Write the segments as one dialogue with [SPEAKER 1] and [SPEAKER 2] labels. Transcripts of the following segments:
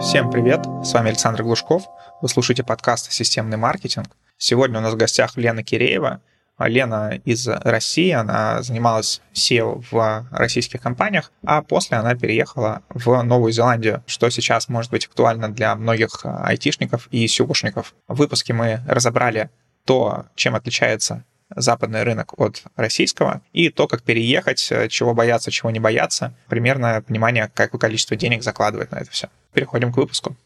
[SPEAKER 1] Всем привет, с вами Александр Глушков, вы слушаете подкаст «Системный маркетинг». Сегодня у нас в гостях Лена Киреева. Лена из России, она занималась SEO в российских компаниях, а после она переехала в Новую Зеландию, что сейчас может быть актуально для многих айтишников и сеошников. В выпуске мы разобрали то, чем отличается западный рынок от российского, и то, как переехать, чего бояться, чего не бояться, примерно понимание, какое количество денег закладывать на это все. Переходим к выпуску.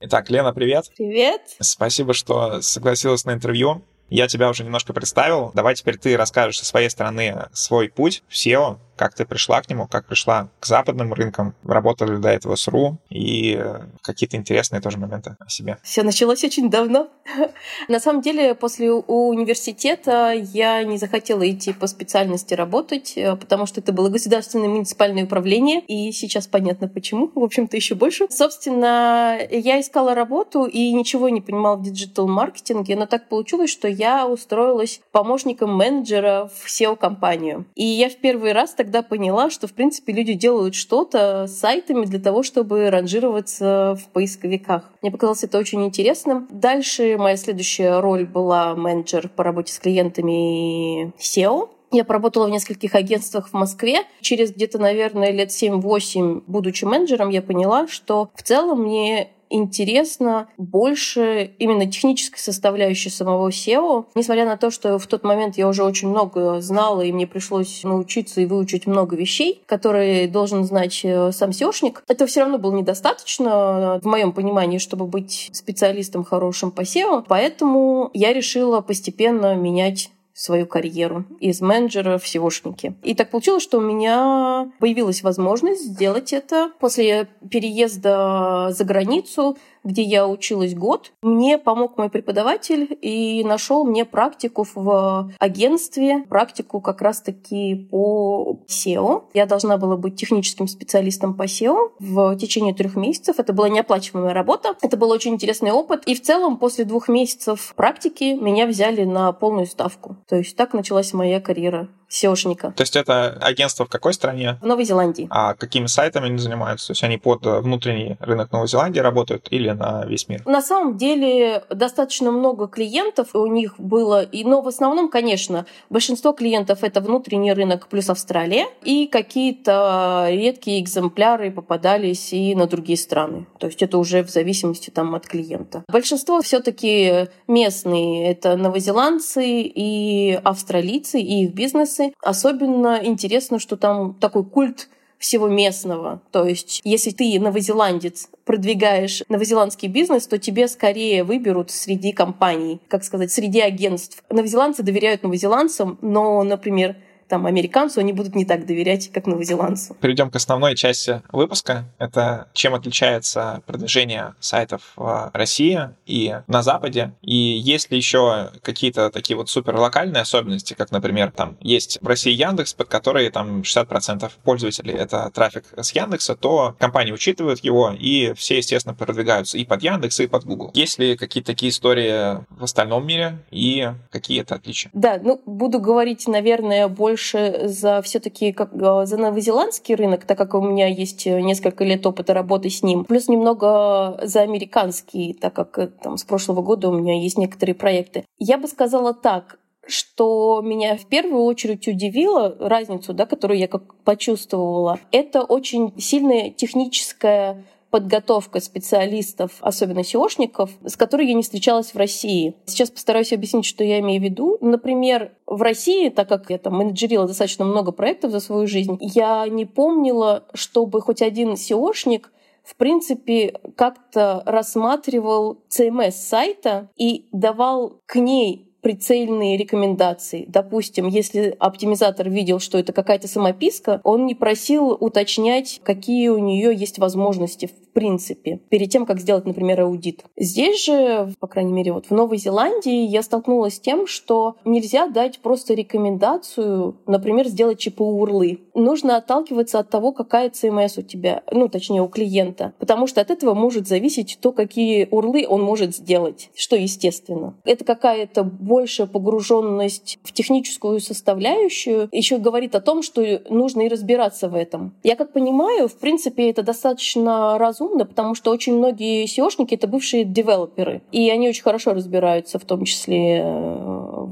[SPEAKER 1] Итак, Лена, привет.
[SPEAKER 2] Привет.
[SPEAKER 1] Спасибо, что согласилась на интервью. Я тебя уже немножко представил. Давай теперь ты расскажешь со своей стороны свой путь в SEO, как ты пришла к нему, как пришла к западным рынкам, работали до этого с РУ и какие-то интересные тоже моменты о себе.
[SPEAKER 2] Все началось очень давно. На самом деле, после университета я не захотела идти по специальности работать, э, потому что это было государственное муниципальное управление, и сейчас понятно почему, в общем-то, еще больше. Собственно, я искала работу и ничего не понимала в диджитал-маркетинге, но так получилось, что я устроилась помощником менеджера в SEO-компанию. И я в первый раз так тогда поняла, что, в принципе, люди делают что-то с сайтами для того, чтобы ранжироваться в поисковиках. Мне показалось это очень интересным. Дальше моя следующая роль была менеджер по работе с клиентами SEO. Я поработала в нескольких агентствах в Москве. Через где-то, наверное, лет 7-8, будучи менеджером, я поняла, что в целом мне интересно больше именно технической составляющей самого SEO. Несмотря на то, что в тот момент я уже очень много знала, и мне пришлось научиться и выучить много вещей, которые должен знать э, сам SEOшник, это все равно было недостаточно в моем понимании, чтобы быть специалистом хорошим по SEO. Поэтому я решила постепенно менять свою карьеру из менеджера в SEOшники. И так получилось, что у меня появилась возможность сделать это после переезда за границу где я училась год. Мне помог мой преподаватель и нашел мне практику в агентстве, практику как раз-таки по SEO. Я должна была быть техническим специалистом по SEO в течение трех месяцев. Это была неоплачиваемая работа. Это был очень интересный опыт. И в целом после двух месяцев практики меня взяли на полную ставку. То есть так началась моя карьера SEOшника.
[SPEAKER 1] То есть это агентство в какой стране?
[SPEAKER 2] В Новой Зеландии.
[SPEAKER 1] А какими сайтами они занимаются? То есть они под внутренний рынок Новой Зеландии работают или на весь мир?
[SPEAKER 2] На самом деле достаточно много клиентов у них было, и, но в основном, конечно, большинство клиентов это внутренний рынок плюс Австралия, и какие-то редкие экземпляры попадались и на другие страны. То есть это уже в зависимости там от клиента. Большинство все-таки местные, это новозеландцы и австралийцы, и их бизнес бизнесы. Особенно интересно, что там такой культ всего местного. То есть, если ты новозеландец, продвигаешь новозеландский бизнес, то тебе скорее выберут среди компаний, как сказать, среди агентств. Новозеландцы доверяют новозеландцам, но, например, там, американцу они будут не так доверять, как новозеландцу.
[SPEAKER 1] Перейдем к основной части выпуска. Это чем отличается продвижение сайтов в России и на Западе. И есть ли еще какие-то такие вот супер локальные особенности, как, например, там есть в России Яндекс, под который там 60% пользователей — это трафик с Яндекса, то компании учитывают его, и все, естественно, продвигаются и под Яндекс, и под Google. Есть ли какие-то такие истории в остальном мире, и какие это отличия?
[SPEAKER 2] Да, ну, буду говорить, наверное, больше больше за все-таки как э, за новозеландский рынок, так как у меня есть э, несколько лет опыта работы с ним, плюс немного за американский, так как э, там, с прошлого года у меня есть некоторые проекты. Я бы сказала так, что меня в первую очередь удивило, разницу, да, которую я как почувствовала, это очень сильная техническая подготовка специалистов, особенно SEOшников, с которой я не встречалась в России. Сейчас постараюсь объяснить, что я имею в виду. Например, в России, так как я там менеджерила достаточно много проектов за свою жизнь, я не помнила, чтобы хоть один SEOшник в принципе, как-то рассматривал CMS сайта и давал к ней прицельные рекомендации. Допустим, если оптимизатор видел, что это какая-то самописка, он не просил уточнять, какие у нее есть возможности принципе, перед тем, как сделать, например, аудит. Здесь же, по крайней мере, вот в Новой Зеландии я столкнулась с тем, что нельзя дать просто рекомендацию, например, сделать ЧПУ урлы. Нужно отталкиваться от того, какая CMS у тебя, ну, точнее, у клиента. Потому что от этого может зависеть то, какие урлы он может сделать, что естественно. Это какая-то большая погруженность в техническую составляющую. Еще говорит о том, что нужно и разбираться в этом. Я как понимаю, в принципе, это достаточно разумно, разумно, потому что очень многие SEOшники — это бывшие девелоперы, и они очень хорошо разбираются, в том числе э,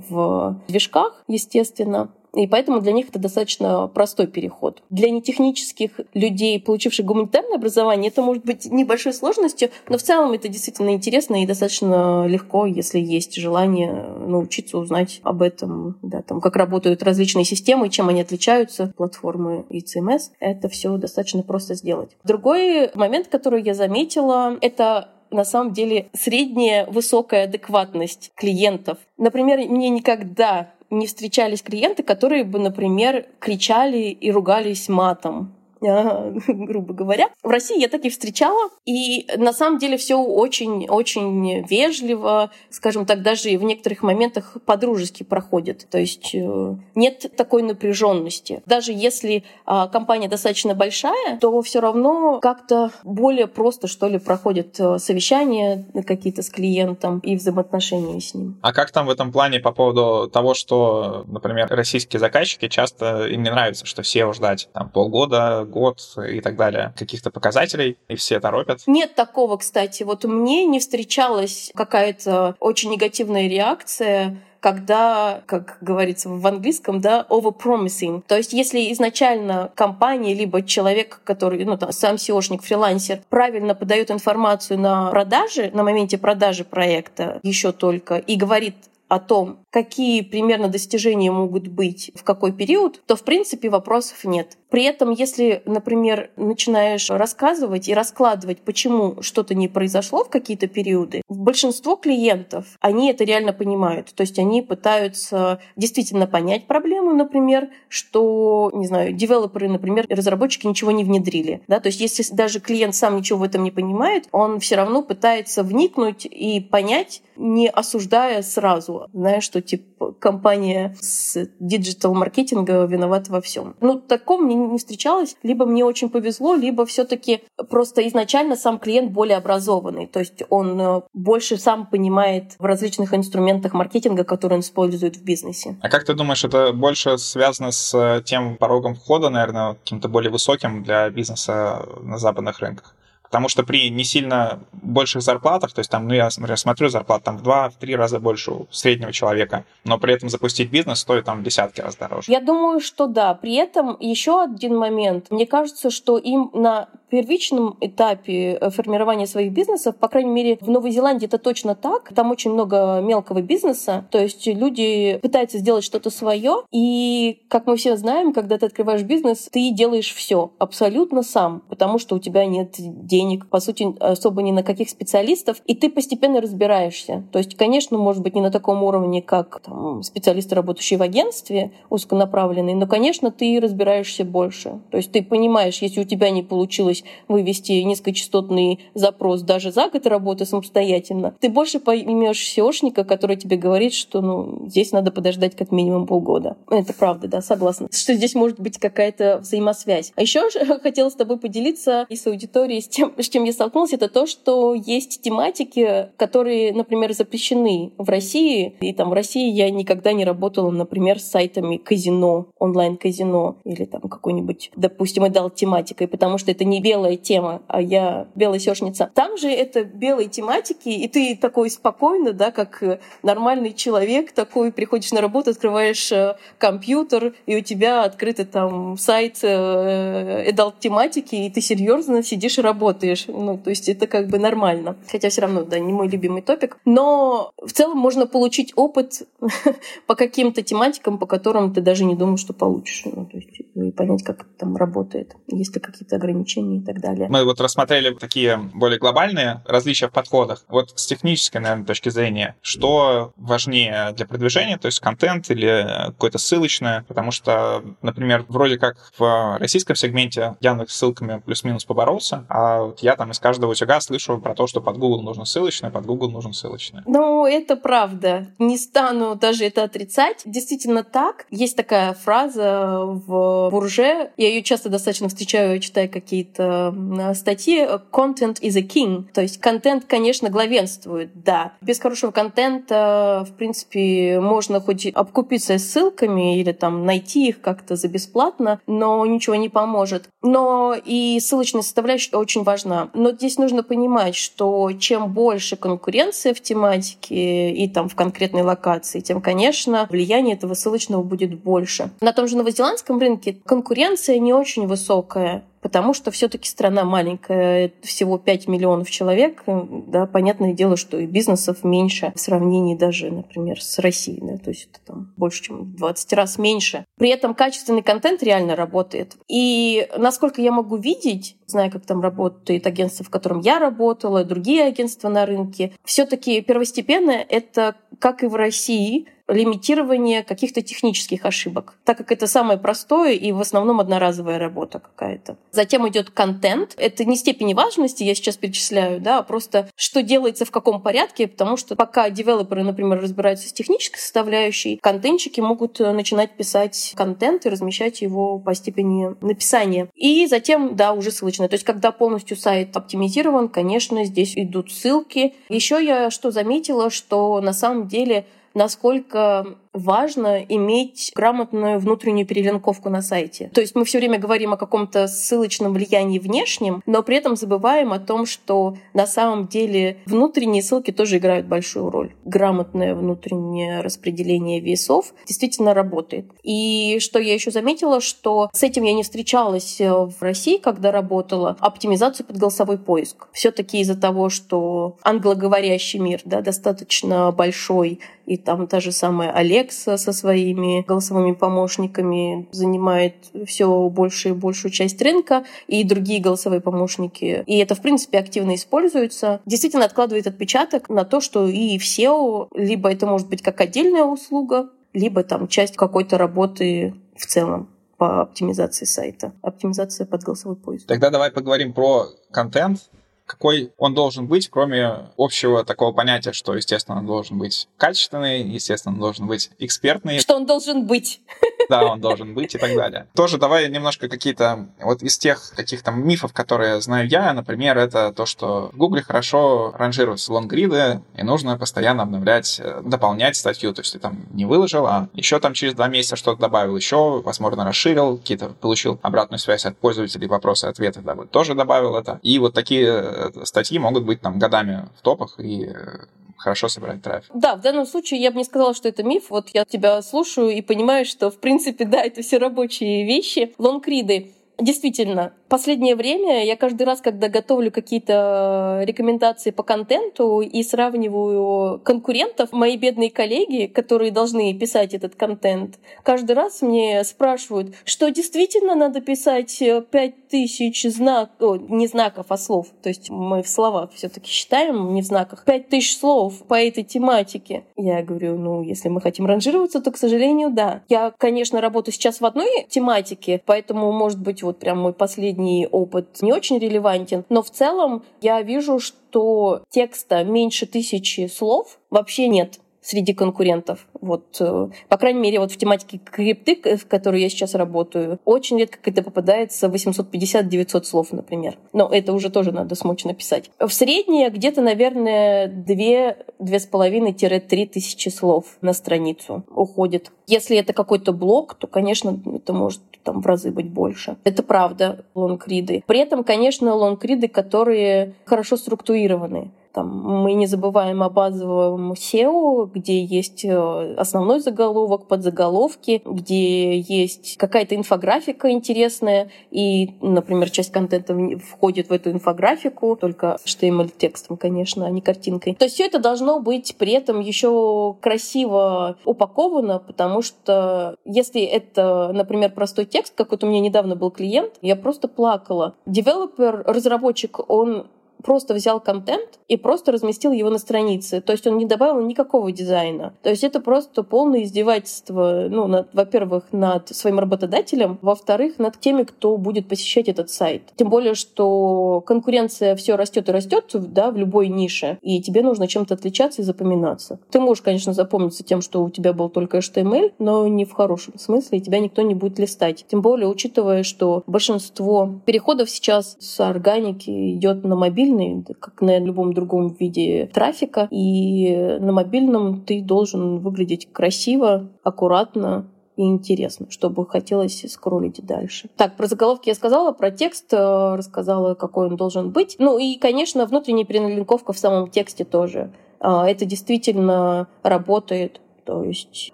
[SPEAKER 2] в движках, естественно. И поэтому для них это достаточно простой переход. Для нетехнических людей, получивших гуманитарное образование, это может быть небольшой сложностью, но в целом это действительно интересно и достаточно легко, если есть желание научиться узнать об этом, да, там, как работают различные системы, чем они отличаются, платформы и CMS. Это все достаточно просто сделать. Другой момент, который я заметила, это на самом деле средняя высокая адекватность клиентов. Например, мне никогда не встречались клиенты, которые бы, например, кричали и ругались матом. грубо говоря. В России я таких встречала, и на самом деле все очень-очень вежливо, скажем так, даже в некоторых моментах по-дружески проходит. То есть э, нет такой напряженности. Даже если а, компания достаточно большая, то все равно как-то более просто, что ли, проходят э, совещания какие-то с клиентом и взаимоотношения с ним.
[SPEAKER 1] А как там в этом плане по поводу того, что, например, российские заказчики часто им не нравится, что SEO ждать там, полгода, год и так далее, каких-то показателей, и все торопят.
[SPEAKER 2] Нет такого, кстати. Вот мне не встречалась какая-то очень негативная реакция когда, как говорится в английском, да, overpromising. То есть если изначально компания либо человек, который, ну, там, сам SEOшник, фрилансер, правильно подает информацию на продаже, на моменте продажи проекта еще только, и говорит о том, какие примерно достижения могут быть в какой период, то в принципе вопросов нет. При этом, если, например, начинаешь рассказывать и раскладывать, почему что-то не произошло в какие-то периоды, большинство клиентов, они это реально понимают. То есть они пытаются действительно понять проблему, например, что, не знаю, девелоперы, например, разработчики ничего не внедрили. Да? То есть если даже клиент сам ничего в этом не понимает, он все равно пытается вникнуть и понять, не осуждая сразу, зная, что типа компания с диджитал-маркетинга виновата во всем. Ну, таком мне не встречалось. Либо мне очень повезло, либо все таки просто изначально сам клиент более образованный. То есть он э, больше сам понимает в различных инструментах маркетинга, которые он использует в бизнесе.
[SPEAKER 1] А как ты думаешь, это больше связано с э, тем порогом входа, наверное, каким-то более высоким для бизнеса на западных рынках? Потому что при не сильно больших зарплатах, то есть там, ну я например, смотрю зарплат там в два, в три раза больше у среднего человека, но при этом запустить бизнес стоит там в десятки раз дороже.
[SPEAKER 2] Я думаю, что да. При этом еще один момент. Мне кажется, что им на первичном этапе э, формирования своих бизнесов, по крайней мере, в Новой Зеландии это точно так. Там очень много мелкого бизнеса, то есть люди пытаются сделать что-то свое, и, как мы все знаем, когда ты открываешь бизнес, ты делаешь все абсолютно сам, потому что у тебя нет денег, по сути, особо ни на каких специалистов, и ты постепенно разбираешься. То есть, конечно, может быть, не на таком уровне, как там, специалисты, работающие в агентстве, узконаправленные, но, конечно, ты разбираешься больше. То есть ты понимаешь, если у тебя не получилось вывести низкочастотный запрос даже за год работы самостоятельно, ты больше поймешь SEOшника, который тебе говорит, что ну, здесь надо подождать как минимум полгода. Это правда, да, согласна. Что здесь может быть какая-то взаимосвязь. А еще хотела с тобой поделиться и с аудиторией с тем, с чем я столкнулась, это то, что есть тематики, которые, например, запрещены в России. И там в России я никогда не работала, например, с сайтами казино, онлайн-казино или там какой-нибудь, допустим, идал тематикой, потому что это не белая тема, а я белая сёшница. Там же это белые тематики, и ты такой спокойно, да, как нормальный человек, такой приходишь на работу, открываешь э, компьютер, и у тебя открытый там сайт э, тематики, и ты серьезно сидишь и работаешь. Ну, то есть это как бы нормально. Хотя все равно, да, не мой любимый топик. Но в целом можно получить опыт по каким-то тематикам, по которым ты даже не думал, что получишь. Ну, то есть и понять, как это там работает, есть ли какие-то ограничения и так далее.
[SPEAKER 1] Мы вот рассмотрели такие более глобальные различия в подходах. Вот с технической, наверное, точки зрения, что важнее для продвижения, то есть контент или какое-то ссылочное, потому что, например, вроде как в российском сегменте Яндекс ссылками плюс-минус поборолся, а вот я там из каждого утюга слышу про то, что под Google нужно ссылочное, под Google нужно ссылочное.
[SPEAKER 2] Ну, это правда. Не стану даже это отрицать. Действительно так. Есть такая фраза в Бурже, я ее часто достаточно встречаю, читая какие-то статьи, content is a king. То есть контент, конечно, главенствует, да. Без хорошего контента, в принципе, можно хоть обкупиться ссылками или там найти их как-то за бесплатно, но ничего не поможет. Но и ссылочная составляющая очень важна. Но здесь нужно понимать, что чем больше конкуренция в тематике и там в конкретной локации, тем, конечно, влияние этого ссылочного будет больше. На том же новозеландском рынке конкуренция не очень высокая потому что все-таки страна маленькая, всего 5 миллионов человек, да, понятное дело, что и бизнесов меньше в сравнении даже, например, с Россией, да, то есть это там больше, чем в 20 раз меньше. При этом качественный контент реально работает. И насколько я могу видеть, зная, как там работает агентство, в котором я работала, другие агентства на рынке, все-таки первостепенное это, как и в России, лимитирование каких-то технических ошибок, так как это самое простое и в основном одноразовая работа какая-то. Затем идет контент. Это не степени важности, я сейчас перечисляю, да, а просто что делается в каком порядке, потому что пока девелоперы, например, разбираются с технической составляющей, контентчики могут э, начинать писать контент и размещать его по степени написания. И затем, да, уже ссылочная. То есть, когда полностью сайт оптимизирован, конечно, здесь идут ссылки. Еще я что заметила, что на самом деле насколько важно иметь грамотную внутреннюю перелинковку на сайте. То есть мы все время говорим о каком-то ссылочном влиянии внешнем, но при этом забываем о том, что на самом деле внутренние ссылки тоже играют большую роль. Грамотное внутреннее распределение весов действительно работает. И что я еще заметила, что с этим я не встречалась э, в России, когда работала, оптимизацию под голосовой поиск. Все-таки из-за того, что англоговорящий мир да, достаточно большой, и там та же самая Олег Alexa со своими голосовыми помощниками занимает все большую и большую часть рынка, и другие голосовые помощники. И это, в принципе, активно используется. Действительно откладывает отпечаток на то, что и в SEO, либо это может быть как отдельная услуга, либо там часть какой-то работы в целом по оптимизации сайта. Оптимизация под голосовой поиск.
[SPEAKER 1] Тогда давай поговорим про контент какой он должен быть, кроме общего такого понятия, что, естественно, он должен быть качественный, естественно, он должен быть экспертный.
[SPEAKER 2] Что он должен быть.
[SPEAKER 1] Да, он должен быть и так далее. Тоже давай немножко какие-то вот из тех каких-то мифов, которые знаю я, например, это то, что в Гугле хорошо ранжируются лонгриды, и нужно постоянно обновлять, э, дополнять статью. То есть ты там не выложил, а еще там через два месяца что-то добавил, еще, возможно, расширил, какие-то получил обратную связь от пользователей, вопросы-ответы, да, вот тоже добавил это. И вот такие статьи могут быть там годами в топах и э, хорошо собирать трафик.
[SPEAKER 2] Да, в данном случае я бы не сказала, что это миф. Вот я тебя слушаю и понимаю, что, в принципе, да, это все рабочие вещи. Лонгриды Действительно, последнее время я каждый раз, когда готовлю какие-то рекомендации по контенту и сравниваю конкурентов, мои бедные коллеги, которые должны писать этот контент, каждый раз мне спрашивают, что действительно надо писать 5000 знаков, не знаков, а слов. То есть мы в словах все таки считаем, не в знаках. 5000 слов по этой тематике. Я говорю, ну, если мы хотим ранжироваться, то, к сожалению, да. Я, конечно, работаю сейчас в одной тематике, поэтому, может быть, вот прям мой последний опыт не очень релевантен, но в целом я вижу, что текста меньше тысячи слов вообще нет среди конкурентов. Вот, э, по крайней мере, вот в тематике крипты, в которой я сейчас работаю, очень редко когда попадается 850-900 слов, например. Но это уже тоже надо смочь написать. В среднее где-то, наверное, 2-2,5-3 тысячи слов на страницу уходит. Если это какой-то блог, то, конечно, это может там в разы быть больше. Это правда, лонгриды. При этом, конечно, лонгриды, которые хорошо структурированы. Там, мы не забываем о базовом SEO, где есть э, основной заголовок, подзаголовки, где есть какая-то инфографика интересная, и, например, часть контента входит в эту инфографику, только HTML-текстом, конечно, а не картинкой. То есть все это должно быть при этом еще красиво упаковано, потому что если это, например, простой текст, как вот у меня недавно был клиент, я просто плакала. Девелопер, разработчик, он просто взял контент и просто разместил его на странице. То есть он не добавил никакого дизайна. То есть это просто полное издевательство, ну, над, во-первых, над своим работодателем, во-вторых, над теми, кто будет посещать этот сайт. Тем более, что конкуренция все растет и растет, да, в любой нише, и тебе нужно чем-то отличаться и запоминаться. Ты можешь, конечно, запомниться тем, что у тебя был только HTML, но не в хорошем смысле, и тебя никто не будет листать. Тем более, учитывая, что большинство переходов сейчас с органики идет на мобильный, как на любом другом виде трафика, и на мобильном ты должен выглядеть красиво, аккуратно, и интересно, чтобы хотелось скроллить дальше. Так, про заголовки я сказала, про текст э, рассказала, какой он должен быть. Ну и, конечно, внутренняя переналинковка в самом тексте тоже. А, это действительно работает то есть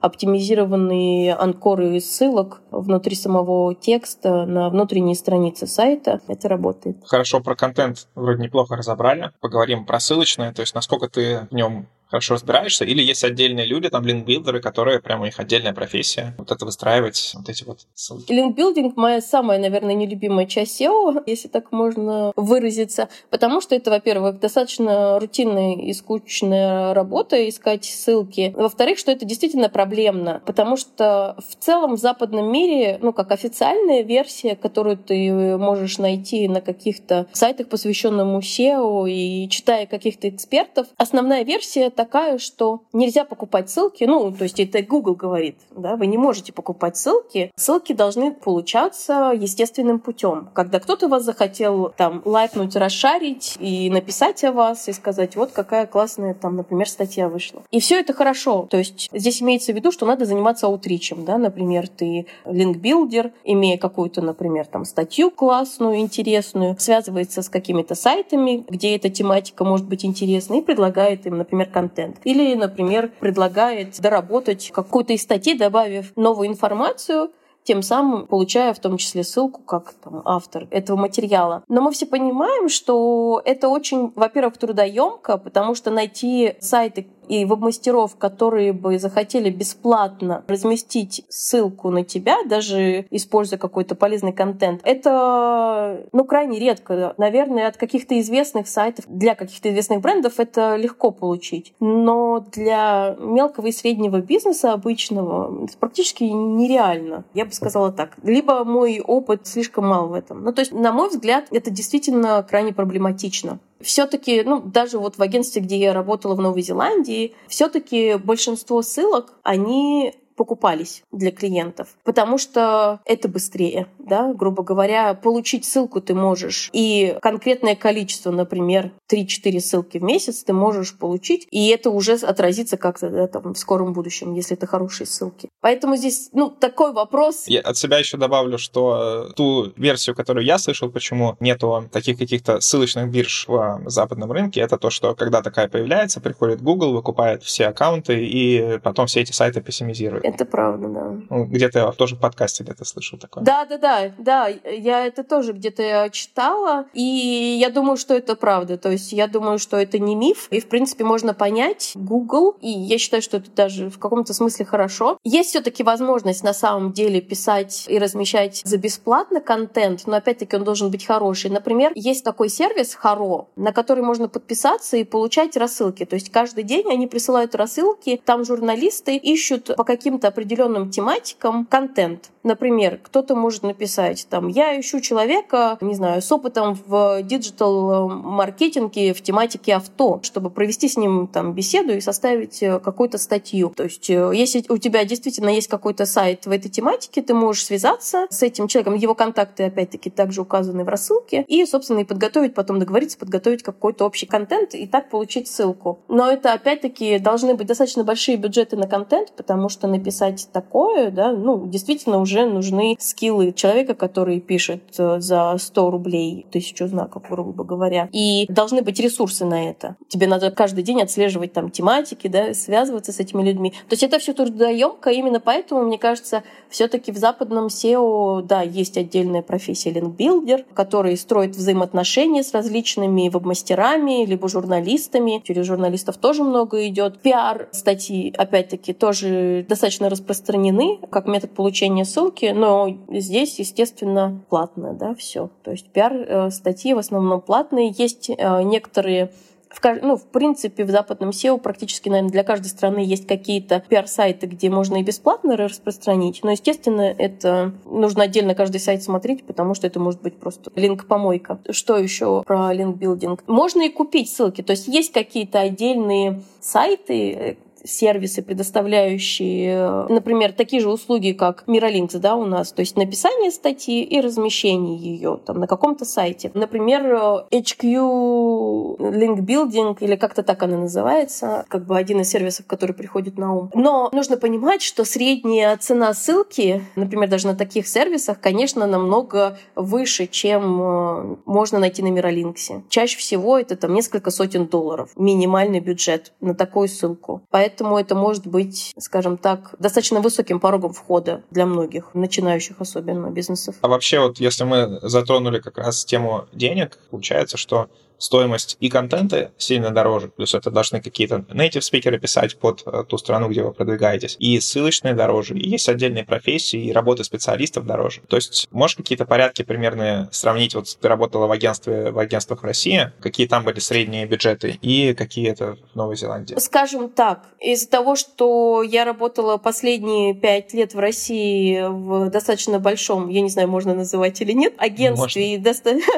[SPEAKER 2] оптимизированные анкоры ссылок внутри самого текста на внутренней странице сайта. Это работает.
[SPEAKER 1] Хорошо, про контент вроде неплохо разобрали. Поговорим про ссылочное, то есть насколько ты в нем хорошо разбираешься, или есть отдельные люди, там, линкбилдеры, которые прямо у них отдельная профессия, вот это выстраивать, вот эти вот ссылки.
[SPEAKER 2] Линкбилдинг — моя самая, наверное, нелюбимая часть SEO, если так можно выразиться, потому что это, во-первых, достаточно рутинная и скучная работа искать ссылки. Во-вторых, что это действительно проблемно, потому что в целом в западном мире, ну, как официальная версия, которую ты можешь найти на каких-то сайтах, посвященных SEO, и читая каких-то экспертов, основная версия такая, что нельзя покупать ссылки, ну, то есть это Google говорит, да, вы не можете покупать ссылки. Ссылки должны получаться естественным путем. Когда кто-то вас захотел там лайкнуть, расшарить и написать о вас и сказать, вот какая классная там, например, статья вышла. И все это хорошо. То есть здесь имеется в виду, что надо заниматься аутричем, да, например, ты линкбилдер, имея какую-то, например, там статью классную, интересную, связывается с какими-то сайтами, где эта тематика может быть интересна и предлагает им, например, контент контент. Или, например, предлагает доработать какую-то из статей, добавив новую информацию, тем самым получая в том числе ссылку как там, автор этого материала. Но мы все понимаем, что это очень, во-первых, трудоемко, потому что найти сайты, и веб-мастеров, которые бы захотели бесплатно разместить ссылку на тебя, даже используя какой-то полезный контент, это ну, крайне редко. Наверное, от каких-то известных сайтов, для каких-то известных брендов это легко получить. Но для мелкого и среднего бизнеса обычного это практически нереально. Я бы сказала так. Либо мой опыт слишком мал в этом. Ну, то есть, на мой взгляд, это действительно крайне проблематично все-таки, ну, даже вот в агентстве, где я работала в Новой Зеландии, все-таки большинство ссылок, они покупались для клиентов, потому что это быстрее, да, грубо говоря, получить ссылку ты можешь, и конкретное количество, например, 3-4 ссылки в месяц ты можешь получить, и это уже отразится как-то да, там, в скором будущем, если это хорошие ссылки. Поэтому здесь, ну, такой вопрос.
[SPEAKER 1] Я от себя еще добавлю, что э, ту версию, которую я слышал, почему нету таких каких-то ссылочных бирж в западном рынке, это то, что когда такая появляется, приходит Google, выкупает все аккаунты, и потом все эти сайты пессимизируют.
[SPEAKER 2] Это правда, да.
[SPEAKER 1] Ну, где-то я тоже в подкасте где-то слышал такое.
[SPEAKER 2] Да, да, да, да. Я это тоже где-то читала, и я думаю, что это правда. То есть я думаю, что это не миф, и в принципе можно понять Google, и я считаю, что это даже в каком-то смысле хорошо. Есть все-таки возможность на самом деле писать и размещать за бесплатно контент, но опять-таки он должен быть хороший. Например, есть такой сервис Харо, на который можно подписаться и получать рассылки. То есть каждый день они присылают рассылки, там журналисты ищут по каким каким-то определенным тематикам контент. Например, кто-то может написать, там, я ищу человека, не знаю, с опытом в диджитал-маркетинге в тематике авто, чтобы провести с ним там беседу и составить э, какую-то статью. То есть, э, если у тебя действительно есть какой-то сайт в этой тематике, ты можешь связаться с этим человеком, его контакты, опять-таки, также указаны в рассылке, и, собственно, и подготовить, потом договориться, подготовить какой-то общий контент и так получить ссылку. Но это, опять-таки, должны быть достаточно большие бюджеты на контент, потому что написать такое, да, ну, действительно уже нужны скиллы человека, который пишет э, за 100 рублей тысячу знаков, грубо говоря. И должны быть ресурсы на это. Тебе надо каждый день отслеживать там тематики, да, связываться с этими людьми. То есть это все трудоемко, именно поэтому, мне кажется, все-таки в западном SEO, да, есть отдельная профессия линкбилдер, который строит взаимоотношения с различными веб-мастерами, либо журналистами. Через журналистов тоже много идет. Пиар статьи, опять-таки, тоже достаточно достаточно распространены как метод получения ссылки, но здесь, естественно, платно, да, все. То есть пиар-статьи в основном платные. Есть некоторые в, ну, в принципе, в западном SEO практически, наверное, для каждой страны есть какие-то пиар-сайты, где можно и бесплатно распространить, но, естественно, это нужно отдельно каждый сайт смотреть, потому что это может быть просто линк-помойка. Что еще про линк-билдинг? Можно и купить ссылки, то есть есть какие-то отдельные сайты, сервисы, предоставляющие, например, такие же услуги, как Miralinks, да, у нас, то есть написание статьи и размещение ее там на каком-то сайте. Например, HQ Link Building, или как-то так она называется, как бы один из сервисов, который приходит на ум. Но нужно понимать, что средняя цена ссылки, например, даже на таких сервисах, конечно, намного выше, чем э, можно найти на Миролинксе. Чаще всего это там несколько сотен долларов, минимальный бюджет на такую ссылку. Поэтому Поэтому это может быть, скажем так, достаточно высоким порогом входа для многих, начинающих особенно бизнесов.
[SPEAKER 1] А вообще вот если мы затронули как раз тему денег, получается, что стоимость и контента сильно дороже, плюс это должны какие-то native спикеры писать под э, ту страну, где вы продвигаетесь, и ссылочные дороже, и есть отдельные профессии, и работа специалистов дороже. То есть можешь какие-то порядки примерно сравнить, вот ты работала в агентстве, в агентствах в России, какие там были средние бюджеты и какие это в Новой Зеландии?
[SPEAKER 2] Скажем так, из-за того, что я работала последние пять лет в России в достаточно большом, я не знаю, можно называть или нет, агентстве и доста...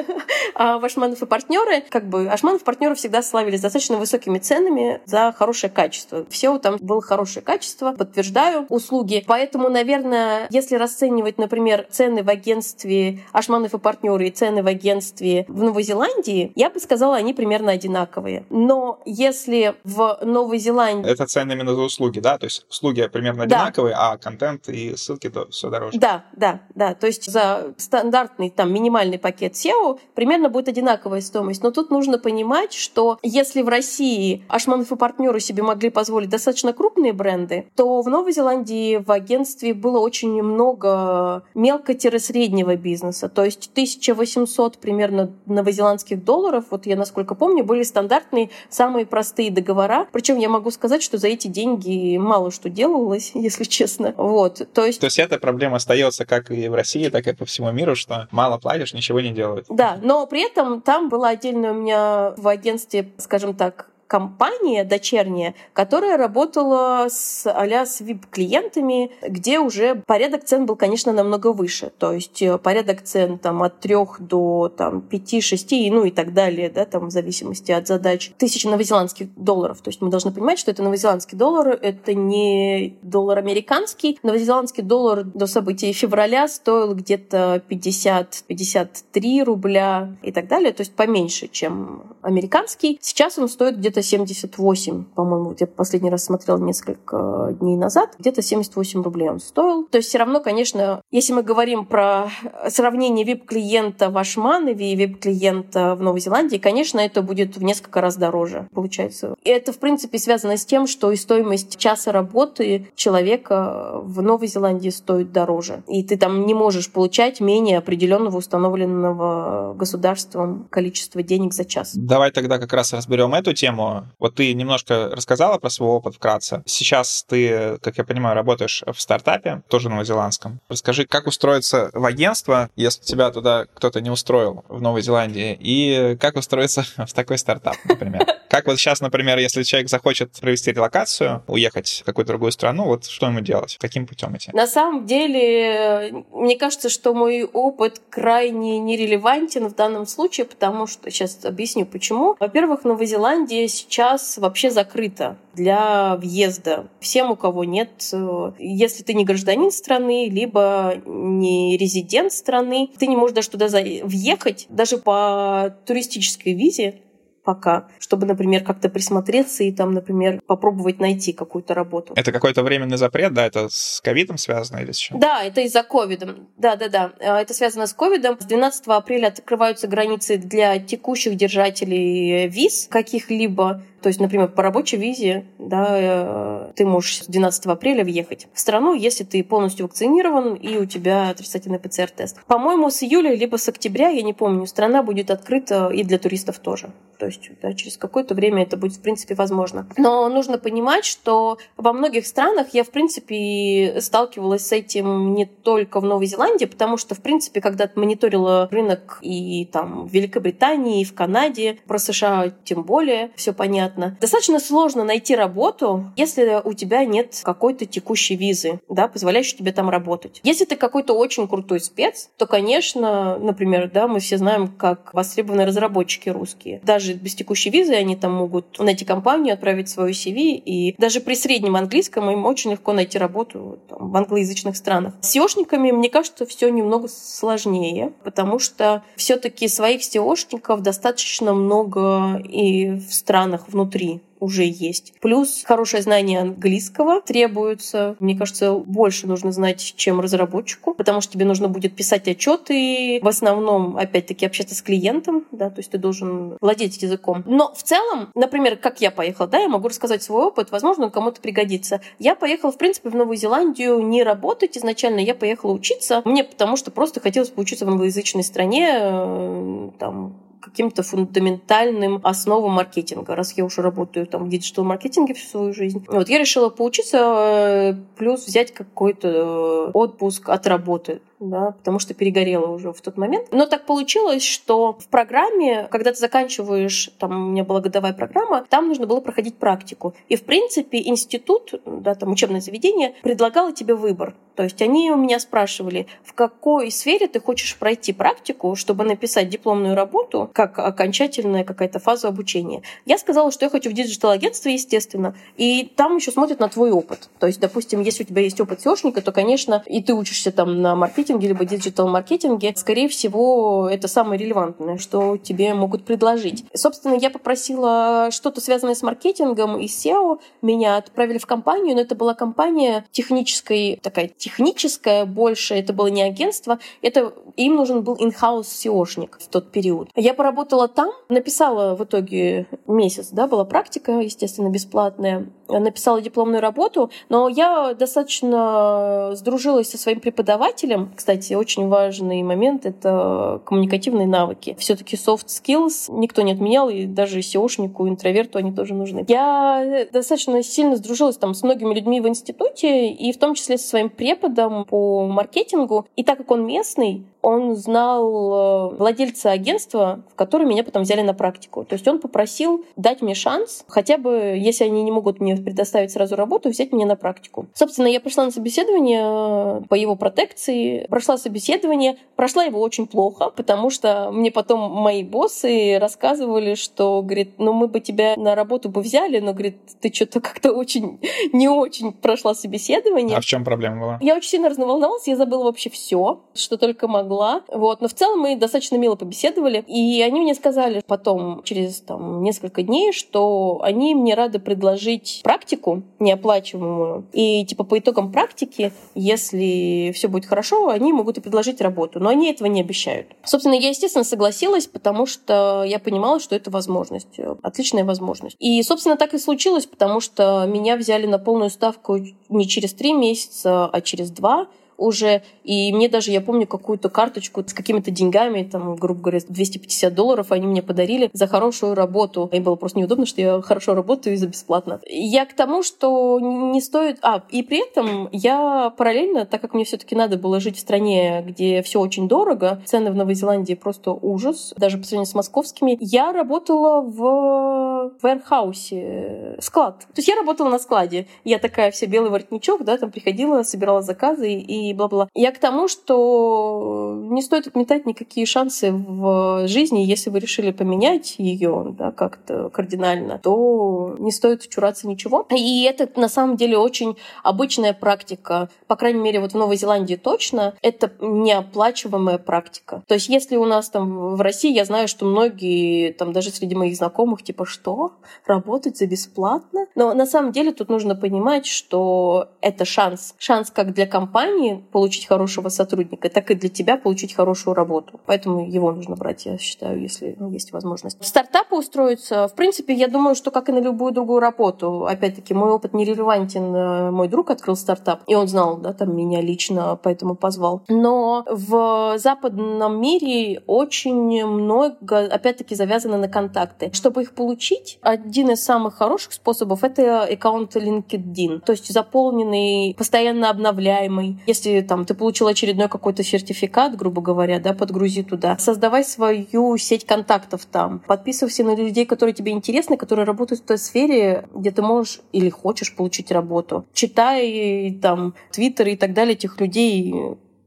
[SPEAKER 2] А Вашманов и партнеры, как бы Ашманов партнеры всегда славились достаточно высокими ценами за хорошее качество. Все там было хорошее качество, подтверждаю, услуги. Поэтому, наверное, если расценивать, например, цены в агентстве Ашманов и партнеры и цены в агентстве в Новой Зеландии, я бы сказала, они примерно одинаковые. Но если в Новой Зеландии...
[SPEAKER 1] Это цены именно за услуги, да? То есть услуги примерно да. одинаковые, а контент и ссылки то все дороже.
[SPEAKER 2] Да, да, да. То есть за стандартный там минимальный пакет SEO примерно будет одинаковая стоимость. Но тут тут нужно понимать, что если в России Ашманов и партнеры себе могли позволить достаточно крупные бренды, то в Новой Зеландии в агентстве было очень много мелко-среднего бизнеса. То есть 1800 примерно новозеландских долларов, вот я насколько помню, были стандартные, самые простые договора. Причем я могу сказать, что за эти деньги мало что делалось, если честно. Вот,
[SPEAKER 1] то есть... То есть эта проблема остается как и в России, так и по всему миру, что мало платишь, ничего не делают.
[SPEAKER 2] Да, но при этом там была отдельная у меня в агентстве, скажем так, компания дочерняя, которая работала с а с VIP-клиентами, где уже порядок цен был, конечно, намного выше. То есть э, порядок цен там от 3 до там, 5-6, ну и так далее, да, там в зависимости от задач, тысячи новозеландских долларов. То есть мы должны понимать, что это новозеландский доллар, это не доллар американский. Новозеландский доллар до событий февраля стоил где-то 50-53 рубля и так далее, то есть поменьше, чем американский. Сейчас он стоит где-то где-то 78, по-моему, я последний раз смотрела несколько дней назад, где-то 78 рублей он стоил. То есть все равно, конечно, если мы говорим про сравнение VIP-клиента в Ашманове и VIP-клиента в Новой Зеландии, конечно, это будет в несколько раз дороже, получается. И это, в принципе, связано с тем, что и стоимость часа работы человека в Новой Зеландии стоит дороже. И ты там не можешь получать менее определенного установленного государством количества денег за час.
[SPEAKER 1] Давай тогда как раз разберем эту тему. Вот ты немножко рассказала про свой опыт вкратце. Сейчас ты, как я понимаю, работаешь в стартапе, тоже новозеландском. Расскажи, как устроиться в агентство, если тебя туда кто-то не устроил в Новой Зеландии, и как устроиться в такой стартап, например. Как вот сейчас, например, если человек захочет провести релокацию, уехать в какую-то другую страну, вот что ему делать? Каким путем идти?
[SPEAKER 2] На самом деле, мне кажется, что мой опыт крайне нерелевантен в данном случае, потому что сейчас объясню почему. Во-первых, Новая Зеландия сейчас вообще закрыта для въезда всем, у кого нет, э, если ты не гражданин страны, либо не резидент страны, ты не можешь даже туда въехать, даже по туристической визе, пока, чтобы, например, как-то присмотреться и там, например, попробовать найти какую-то работу.
[SPEAKER 1] Это какой-то временный запрет, да? Это с ковидом связано или с чем?
[SPEAKER 2] Да, это из-за ковидом. Да-да-да, а, это связано с ковидом. С 12 апреля открываются границы для текущих держателей виз каких-либо. То есть, например, по рабочей визе да, э, ты можешь с 12 апреля въехать в страну, если ты полностью вакцинирован и у тебя отрицательный ПЦР-тест. По-моему, с июля либо с октября, я не помню, страна будет открыта и для туристов тоже. То есть да, через какое-то время это будет, в принципе, возможно. Но нужно понимать, что во многих странах я, в принципе, сталкивалась с этим не только в Новой Зеландии, потому что, в принципе, когда мониторила рынок и там в Великобритании, и в Канаде, про США тем более, все понятно. Достаточно сложно найти работу, если у тебя нет какой-то текущей визы, да, позволяющей тебе там работать. Если ты какой-то очень крутой спец, то, конечно, например, да, мы все знаем, как востребованы разработчики русские. Даже без текущей визы они там могут найти компанию, отправить свою CV, и даже при среднем английском им очень легко найти работу там, в англоязычных странах. С SEOшниками, мне кажется, все немного сложнее, потому что все-таки своих SEOшников достаточно много и в странах внутри уже есть. Плюс хорошее знание английского требуется. Мне кажется, больше нужно знать, чем разработчику, потому что тебе нужно будет писать отчеты, в основном, опять-таки, общаться с клиентом, да, то есть ты должен владеть языком. Но в целом, например, как я поехала, да, я могу рассказать свой опыт, возможно, он кому-то пригодится. Я поехала, в принципе, в Новую Зеландию не работать изначально, я поехала учиться. Мне потому что просто хотелось поучиться в англоязычной стране, э, там, каким-то фундаментальным основам маркетинга, раз я уже работаю там в digital-маркетинге всю свою жизнь. Вот я решила поучиться, э, плюс взять какой-то э, отпуск от работы да, потому что перегорела уже в тот момент. Но так получилось, что в программе, когда ты заканчиваешь, там у меня была годовая программа, там нужно было проходить практику. И, в принципе, институт, да, там учебное заведение предлагало тебе выбор. То есть они у меня спрашивали, в какой сфере ты хочешь пройти практику, чтобы написать дипломную работу, как окончательная какая-то фаза обучения. Я сказала, что я хочу в digital-агентстве, естественно, и там еще смотрят на твой опыт. То есть, допустим, если у тебя есть опыт SEO шника, то, конечно, и ты учишься там на маркетинге, маркетинге, либо диджитал-маркетинге, скорее всего, это самое релевантное, что тебе могут предложить. Собственно, я попросила что-то связанное с маркетингом и SEO. Меня отправили в компанию, но это была компания технической, такая техническая больше, это было не агентство, это им нужен был in-house SEOшник в тот период. Я поработала там, написала в итоге месяц, да, была практика, естественно, бесплатная, написала дипломную работу, но я достаточно сдружилась со своим преподавателем, кстати, очень важный момент — это коммуникативные навыки. все таки soft skills никто не отменял, и даже SEOшнику, интроверту они тоже нужны. Я достаточно сильно сдружилась там с многими людьми в институте, и в том числе со своим преподом по маркетингу. И так как он местный, он знал э, владельца агентства, в которое меня потом взяли на практику. То есть он попросил дать мне шанс, хотя бы, если они не могут мне предоставить сразу работу, взять меня на практику. Собственно, я пришла на собеседование э, по его протекции, прошла собеседование, прошла его очень плохо, потому что мне потом мои боссы рассказывали, что, говорит, ну мы бы тебя на работу бы взяли, но, говорит, ты что-то как-то очень, не очень прошла собеседование.
[SPEAKER 1] А в чем проблема была?
[SPEAKER 2] Я очень сильно разноволновалась, я забыла вообще все, что только могла. Вот. Но в целом мы достаточно мило побеседовали. И они мне сказали потом, через там, несколько дней, что они мне рады предложить практику неоплачиваемую. И типа по итогам практики, если все будет хорошо, они могут и предложить работу. Но они этого не обещают. Собственно, я, естественно, согласилась, потому что я понимала, что это возможность. Отличная возможность. И, собственно, так и случилось, потому что меня взяли на полную ставку не через три месяца, а через два уже, и мне даже, я помню, какую-то карточку с какими-то деньгами, там, грубо говоря, 250 долларов они мне подарили за хорошую работу. Им было просто неудобно, что я хорошо работаю и за бесплатно. Я к тому, что не стоит... А, и при этом я параллельно, так как мне все таки надо было жить в стране, где все очень дорого, цены в Новой Зеландии просто ужас, даже по сравнению с московскими, я работала в вэрхаусе, склад. То есть я работала на складе. Я такая вся белый воротничок, да, там приходила, собирала заказы и и бла-бла. Я к тому, что не стоит отметать никакие шансы в жизни, если вы решили поменять ее да, как-то кардинально, то не стоит чураться ничего. И это на самом деле очень обычная практика, по крайней мере, вот в Новой Зеландии точно, это неоплачиваемая практика. То есть если у нас там в России, я знаю, что многие, там даже среди моих знакомых, типа, что? Работать за бесплатно? Но на самом деле тут нужно понимать, что это шанс. Шанс как для компании получить хорошего сотрудника, так и для тебя получить хорошую работу. Поэтому его нужно брать, я считаю, если есть возможность. Стартапы устроиться, в принципе, я думаю, что как и на любую другую работу. Опять-таки, мой опыт не релевантен. Мой друг открыл стартап, и он знал, да, там меня лично, поэтому позвал. Но в западном мире очень много, опять-таки, завязано на контакты. Чтобы их получить, один из самых хороших способов — это аккаунт LinkedIn. То есть заполненный, постоянно обновляемый. Если там ты получил очередной какой-то сертификат, грубо говоря, да, подгрузи туда. Создавай свою сеть контактов там. Подписывайся на людей, которые тебе интересны, которые работают в той сфере, где ты можешь или хочешь получить работу. Читай там твиттеры и так далее этих людей,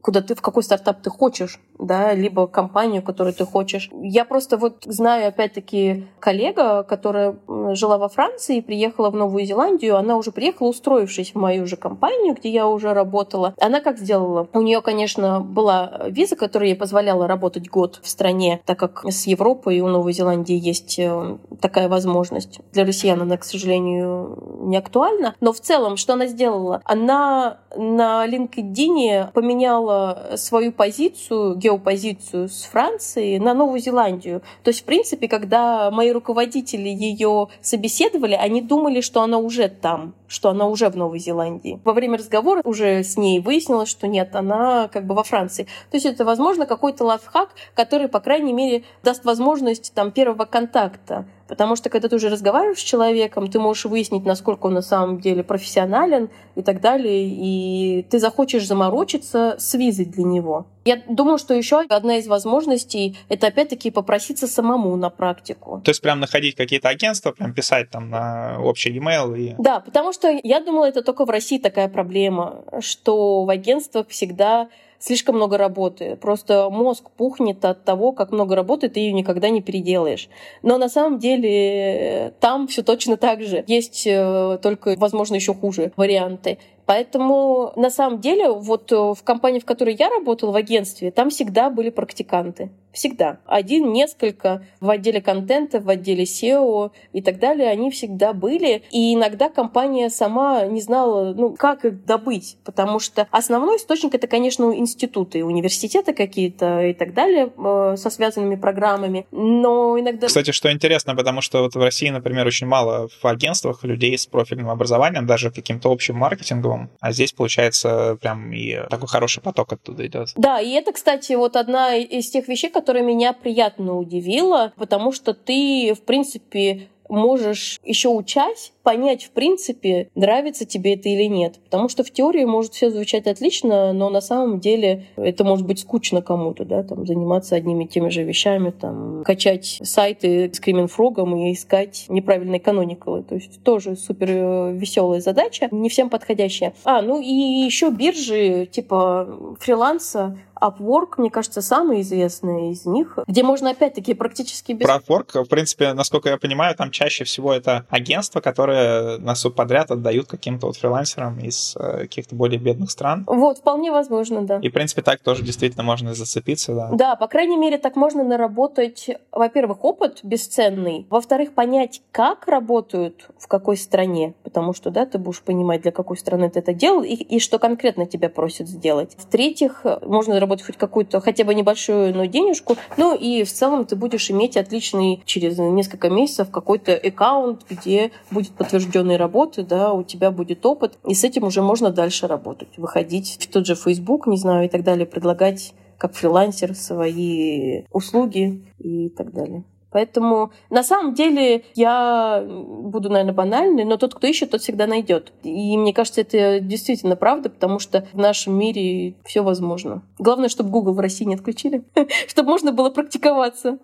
[SPEAKER 2] куда ты, в какой стартап ты хочешь да, либо компанию, которую ты хочешь. Я просто вот знаю, опять-таки, коллега, которая жила во Франции и приехала в Новую Зеландию, она уже приехала, устроившись в мою же компанию, где я уже работала. Она как сделала? У нее, конечно, была виза, которая ей позволяла работать год в стране, так как с Европой у Новой Зеландии есть э, такая возможность. Для россиян она, к сожалению, не актуальна. Но в целом, что она сделала? Она на LinkedIn поменяла свою позицию геопозицию с Францией на Новую Зеландию. То есть, в принципе, когда мои руководители ее собеседовали, они думали, что она уже там, что она уже в Новой Зеландии. Во время разговора уже с ней выяснилось, что нет, она как бы во Франции. То есть это, возможно, какой-то лайфхак, который, по крайней мере, даст возможность там первого контакта. Потому что когда ты уже разговариваешь с человеком, ты можешь выяснить, насколько он на самом деле профессионален и так далее, и ты захочешь заморочиться с визой для него. Я думаю, что еще одна из возможностей — это опять-таки попроситься самому на практику.
[SPEAKER 1] То есть прям находить какие-то агентства, прям писать там на общий e-mail и...
[SPEAKER 2] Да, потому что я думала, это только в России такая проблема, что в агентствах всегда слишком много работы. Просто мозг пухнет от того, как много работы, ты ее никогда не переделаешь. Но на самом деле э, там все точно так же. Есть э, только, возможно, еще хуже варианты. Поэтому на самом деле вот э, в компании, в которой я работала, в агентстве, там всегда были практиканты. Всегда. Один, несколько в отделе контента, в отделе SEO и так далее, они всегда были. И иногда компания сама не знала, ну, как их добыть, потому что основной источник — это, конечно, институты, университеты какие-то и так далее э, со связанными программами. Но иногда...
[SPEAKER 1] Кстати, что интересно, потому что вот в России, например, очень мало в агентствах людей с профильным образованием, даже каким-то общим маркетинговым, а здесь, получается, прям и такой хороший поток оттуда идет.
[SPEAKER 2] Да, и это, кстати, вот одна из тех вещей, которая меня приятно удивила, потому что ты, в принципе, можешь еще учась понять, в принципе, нравится тебе это или нет. Потому что в теории может все звучать отлично, но на самом деле это может быть скучно кому-то, да, там, заниматься одними и теми же вещами, там, качать сайты с крименфрогом и искать неправильные каноникалы. То есть тоже супер э, веселая задача, не всем подходящая. А, ну и еще биржи типа фриланса, Upwork, мне кажется, самый известный из них, где можно опять-таки практически без...
[SPEAKER 1] Про Upwork, в принципе, насколько я понимаю, там чаще всего это агентства, которые на субподряд отдают каким-то вот фрилансерам из э, каких-то более бедных стран.
[SPEAKER 2] Вот, вполне возможно, да.
[SPEAKER 1] И, в принципе, так тоже действительно можно зацепиться, да.
[SPEAKER 2] Да, по крайней мере, так можно наработать, во-первых, опыт бесценный, во-вторых, понять, как работают, в какой стране, потому что, да, ты будешь понимать, для какой страны ты это делал и, и что конкретно тебя просят сделать. В-третьих, можно заработать хоть какую-то, хотя бы небольшую, но денежку. Ну и в целом ты будешь иметь отличный через несколько месяцев какой-то аккаунт, где будет подтвержденные работы, да, у тебя будет опыт, и с этим уже можно дальше работать, выходить в тот же Facebook, не знаю, и так далее, предлагать как фрилансер свои услуги и так далее. Поэтому на самом деле я буду, наверное, банальной, но тот, кто ищет, тот всегда найдет. И мне кажется, это действительно правда, потому что в нашем мире все возможно. Главное, чтобы Google в России не отключили, чтобы можно было практиковаться.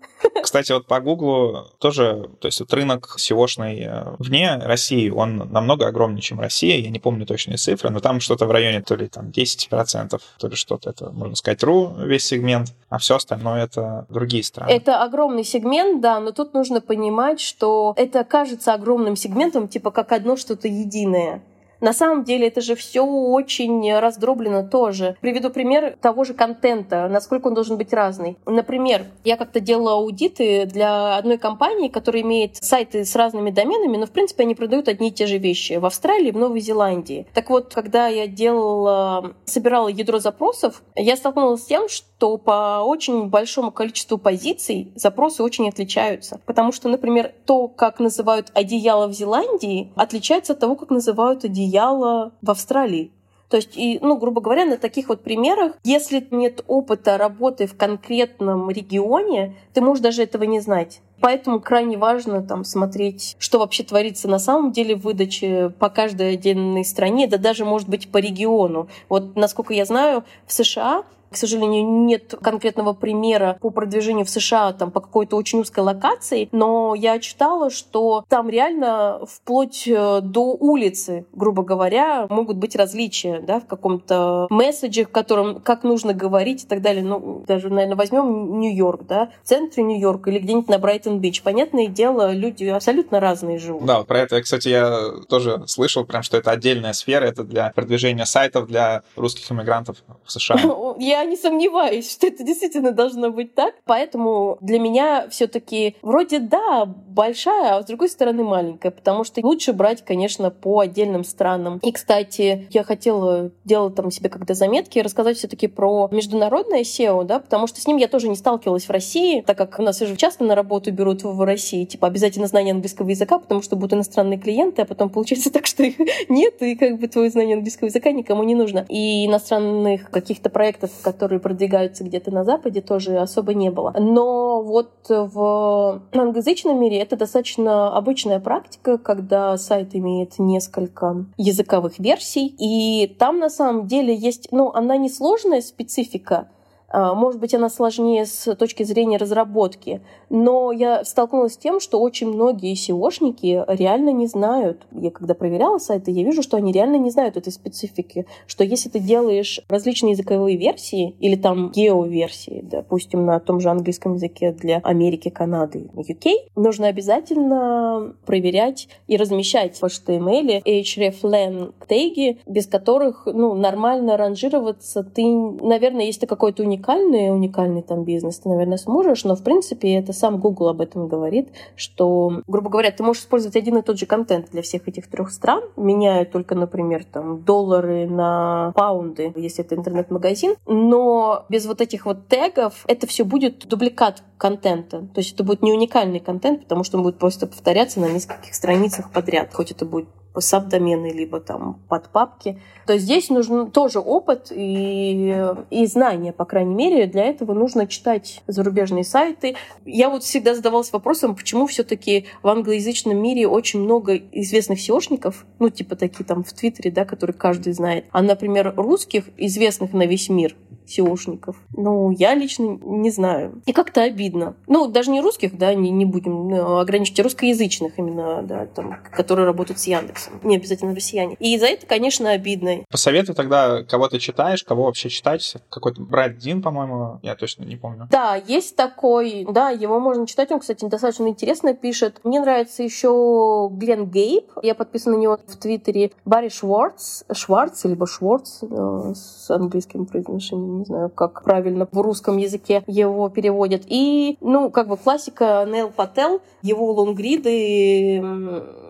[SPEAKER 1] Кстати, вот по Google тоже, то есть вот рынок SEOшный э, вне России, он намного огромнее, чем Россия. Я не помню точные цифры, но там что-то в районе то ли там 10%, то ли что-то. Это, можно сказать, ру весь сегмент, а все остальное это другие страны.
[SPEAKER 2] Это огромный сегмент, да, но тут нужно понимать, что это кажется огромным сегментом, типа как одно что-то единое. На самом деле это же все очень раздроблено тоже. Приведу пример того же контента, насколько он должен быть разный. Например, я как-то делала аудиты для одной компании, которая имеет сайты с разными доменами, но в принципе они продают одни и те же вещи в Австралии в Новой Зеландии. Так вот, когда я делала, собирала ядро запросов, я столкнулась с тем, что по очень большому количеству позиций запросы очень отличаются. Потому что, например, то, как называют одеяло в Зеландии, отличается от того, как называют одеяло в Австралии. То есть, и, ну, грубо говоря, на таких вот примерах, если нет опыта работы в конкретном регионе, ты можешь даже этого не знать. Поэтому крайне важно там смотреть, что вообще творится на самом деле в выдаче по каждой отдельной стране, да даже, может быть, по региону. Вот, насколько я знаю, в США к сожалению, нет конкретного примера по продвижению в США там, по какой-то очень узкой локации, но я читала, что там реально вплоть э, до улицы, грубо говоря, могут быть различия да, в каком-то месседже, в котором как нужно говорить и так далее. Ну, даже, наверное, возьмем Нью-Йорк, да, в центре Нью-Йорка или где-нибудь на Брайтон-Бич. Понятное дело, люди абсолютно разные живут.
[SPEAKER 1] Да, про это, кстати, я тоже слышал, прям, что это отдельная сфера, это для продвижения сайтов для русских иммигрантов в США.
[SPEAKER 2] Я я не сомневаюсь, что это действительно должно быть так. Поэтому для меня все-таки вроде да, большая, а с другой стороны маленькая, потому что лучше брать, конечно, по отдельным странам. И, кстати, я хотела делать там себе когда заметки, рассказать все-таки про международное SEO, да, потому что с ним я тоже не сталкивалась в России, так как у нас уже часто на работу берут в России, типа обязательно знание английского языка, потому что будут иностранные клиенты, а потом получается так, что их нет, и как бы твое знание английского языка никому не нужно. И иностранных каких-то проектов, которые продвигаются где-то на Западе, тоже особо не было. Но вот в англоязычном мире это достаточно обычная практика, когда сайт имеет несколько языковых версий, и там на самом деле есть, ну, она не сложная специфика, может быть, она сложнее с точки зрения разработки, но я столкнулась с тем, что очень многие SEOшники реально не знают. Я когда проверяла сайты, я вижу, что они реально не знают этой специфики, что если ты делаешь различные языковые версии или там геоверсии, допустим, на том же английском языке для Америки, Канады UK, нужно обязательно проверять и размещать в HTML hreflang теги, без которых ну, нормально ранжироваться ты, наверное, если ты какой-то уникальный уникальный, уникальный там бизнес, ты, наверное, сможешь, но, в принципе, это сам Google об этом говорит, что, грубо говоря, ты можешь использовать один и тот же контент для всех этих трех стран, меняя только, например, там, доллары на паунды, если это интернет-магазин, но без вот этих вот тегов это все будет дубликат контента. То есть это будет не уникальный контент, потому что он будет просто повторяться на нескольких страницах подряд. Хоть это будет сабдомены, либо там под папки. То здесь нужен тоже опыт и, и знания, по крайней мере. Для этого нужно читать зарубежные сайты. Я вот всегда задавалась вопросом, почему все таки в англоязычном мире очень много известных SEOшников, ну, типа такие там в Твиттере, да, которые каждый знает, а, например, русских, известных на весь мир, SEOшников. Ну, я лично не знаю. И как-то обидно. Ну, даже не русских, да, не, не будем ну, ограничить, а русскоязычных именно, да, там, которые работают с Яндексом. Не обязательно россияне. И за это, конечно, обидно.
[SPEAKER 1] Посоветуй тогда, кого ты читаешь, кого вообще читать. Какой-то Брэд Дин, по-моему, я точно не помню.
[SPEAKER 2] Да, есть такой, да, его можно читать, он, кстати, достаточно интересно пишет. Мне нравится еще Глен Гейб, я подписана на него в Твиттере. Барри Шварц, Шварц, либо Шварц э, с английским произношением не знаю, как правильно в русском языке его переводят. И, ну, как бы классика Нейл Пател, его лонгриды,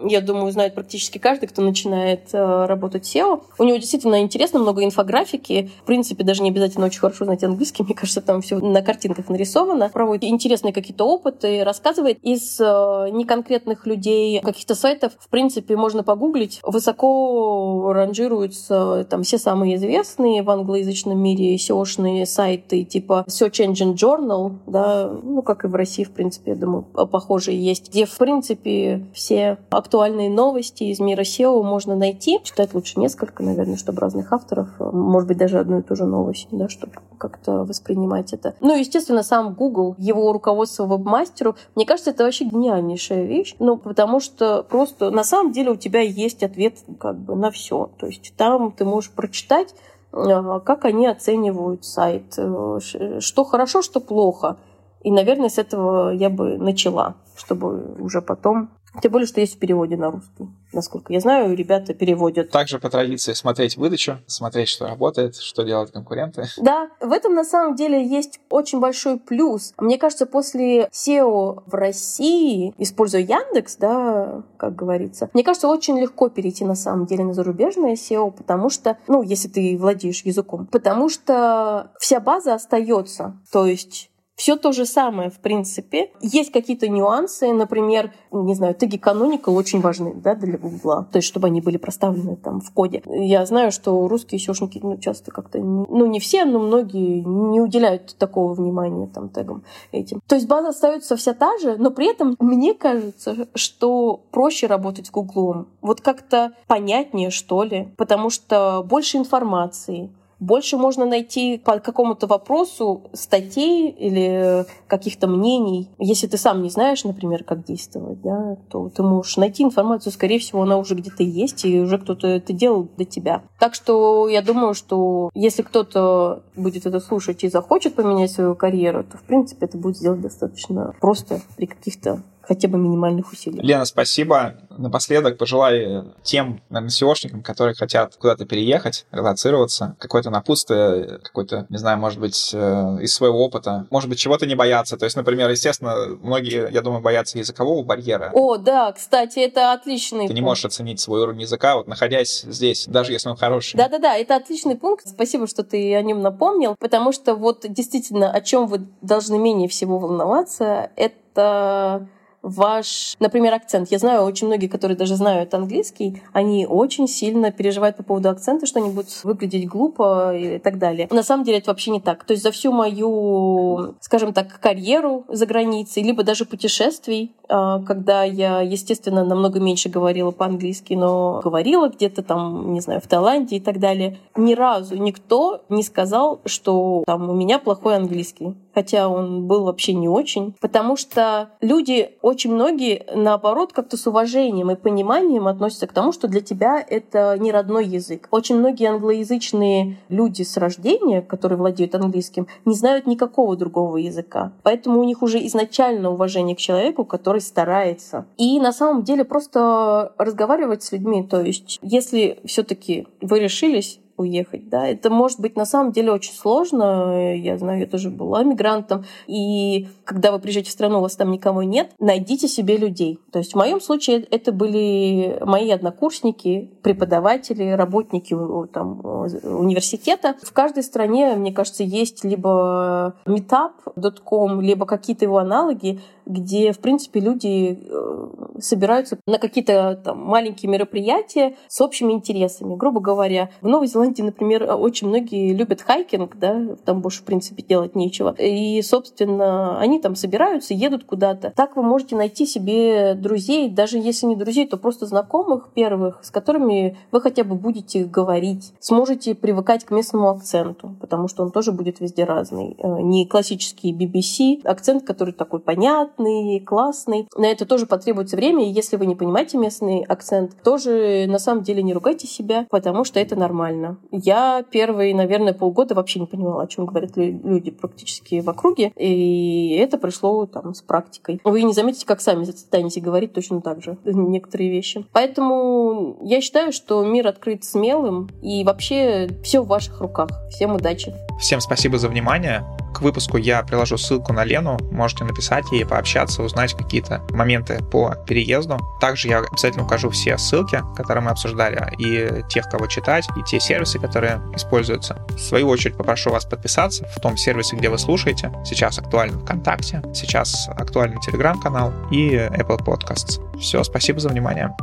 [SPEAKER 2] я думаю, знает практически каждый, кто начинает э, работать SEO. У него действительно интересно, много инфографики. В принципе, даже не обязательно очень хорошо знать английский. Мне кажется, там все на картинках нарисовано. Проводит интересные какие-то опыты, рассказывает из э, неконкретных людей, каких-то сайтов. В принципе, можно погуглить. Высоко ранжируются там все самые известные в англоязычном мире SEO SEO-шные сайты типа Search Engine Journal, да, ну, как и в России, в принципе, я думаю, похожие есть, где, в принципе, все актуальные новости из мира SEO можно найти. Читать лучше несколько, наверное, чтобы разных авторов, может быть, даже одну и ту же новость, да, чтобы как-то воспринимать это. Ну, естественно, сам Google, его руководство веб-мастеру, мне кажется, это вообще гениальнейшая вещь, ну, потому что просто на самом деле у тебя есть ответ как бы на все. То есть там ты можешь прочитать Э, как они оценивают сайт, э, что хорошо, что плохо. И, наверное, с этого я бы начала, чтобы уже потом Тем более, что есть в переводе на русский. Насколько я знаю, ребята переводят.
[SPEAKER 1] Также по традиции смотреть выдачу, смотреть, что работает, что делают конкуренты.
[SPEAKER 2] Да, в этом на самом деле есть очень большой плюс. Мне кажется, после SEO в России, используя Яндекс, да, как говорится, мне кажется, очень легко перейти на самом деле на зарубежное SEO, потому что, ну, если ты владеешь языком, потому что вся база остается. То есть все то же самое, в принципе. Есть какие-то нюансы, например, не знаю, теги canonical очень важны да, для Гугла, то есть чтобы они были проставлены там в коде. Я знаю, что русские сеошники ну, часто как-то, ну не все, но многие не уделяют такого внимания там тегам этим. То есть база остается вся та же, но при этом мне кажется, что проще работать с Гуглом. Вот как-то понятнее, что ли, потому что больше информации, больше можно найти по какому-то вопросу статей или каких-то мнений. Если ты сам не знаешь, например, как действовать, да, то ты можешь найти информацию, скорее всего, она уже где-то есть, и уже кто-то это делал для тебя. Так что я думаю, что если кто-то будет это слушать и захочет поменять свою карьеру, то, в принципе, это будет сделать достаточно просто при каких-то хотя бы минимальных усилий.
[SPEAKER 1] Лена, спасибо. Напоследок пожелай тем, наверное, SEOшникам, которые хотят куда-то переехать, релацироваться, какое-то напутствие, какой-то, не знаю, может быть, э, из своего опыта, может быть, чего-то не бояться. То есть, например, естественно, многие, я думаю, боятся языкового барьера.
[SPEAKER 2] О, да, кстати, это отличный
[SPEAKER 1] Ты
[SPEAKER 2] пункт.
[SPEAKER 1] не можешь оценить свой уровень языка, вот находясь здесь, даже если он хороший.
[SPEAKER 2] Да-да-да, это отличный пункт. Спасибо, что ты о нем напомнил, потому что вот действительно, о чем вы должны менее всего волноваться, это ваш, например, акцент. Я знаю очень многие, которые даже знают английский, они очень сильно переживают по поводу акцента, что они будут выглядеть глупо и так далее. На самом деле это вообще не так. То есть за всю мою, скажем так, карьеру за границей, либо даже путешествий, а, когда я, естественно, намного меньше говорила по-английски, но говорила где-то там, не знаю, в Таиланде и так далее, ни разу никто не сказал, что там у меня плохой английский. Хотя он был вообще не очень. Потому что люди, очень многие, наоборот, как-то с уважением и пониманием относятся к тому, что для тебя это не родной язык. Очень многие англоязычные люди с рождения, которые владеют английским, не знают никакого другого языка. Поэтому у них уже изначально уважение к человеку, который старается. И на самом деле просто разговаривать с людьми. То есть, если все-таки вы решились уехать, да. Это может быть на самом деле очень сложно. Я знаю, я тоже была мигрантом. И когда вы приезжаете в страну, у вас там никого нет, найдите себе людей. То есть в моем случае это были мои однокурсники, преподаватели, работники там, университета. В каждой стране, мне кажется, есть либо meetup.com, либо какие-то его аналоги, где, в принципе, люди э, собираются на какие-то там маленькие мероприятия с общими интересами. Грубо говоря, в Новой Зеландии, например, очень многие любят хайкинг, да, там больше, в принципе, делать нечего. И, собственно, они там собираются, едут куда-то. Так вы можете найти себе друзей, даже если не друзей, то просто знакомых первых, с которыми вы хотя бы будете говорить, сможете привыкать к местному акценту, потому что он тоже будет везде разный. Э, не классический BBC, акцент, который такой понятный, классный. На это тоже потребуется время, и если вы не понимаете местный акцент, тоже на самом деле не ругайте себя, потому что это нормально. Я первые, наверное, полгода вообще не понимала, о чем говорят люди практически в округе, и это пришло там с практикой. Вы не заметите, как сами станете говорить точно так же некоторые вещи. Поэтому я считаю, что мир открыт смелым, и вообще все в ваших руках. Всем удачи!
[SPEAKER 1] Всем спасибо за внимание. К выпуску я приложу ссылку на Лену, можете написать ей, пообщаться, узнать какие-то моменты по переезду. Также я обязательно укажу все ссылки, которые мы обсуждали, и тех, кого читать, и те сервисы, которые используются. В свою очередь попрошу вас подписаться в том сервисе, где вы слушаете. Сейчас актуально ВКонтакте, сейчас актуальный Телеграм-канал и Apple Podcasts. Все, спасибо за внимание.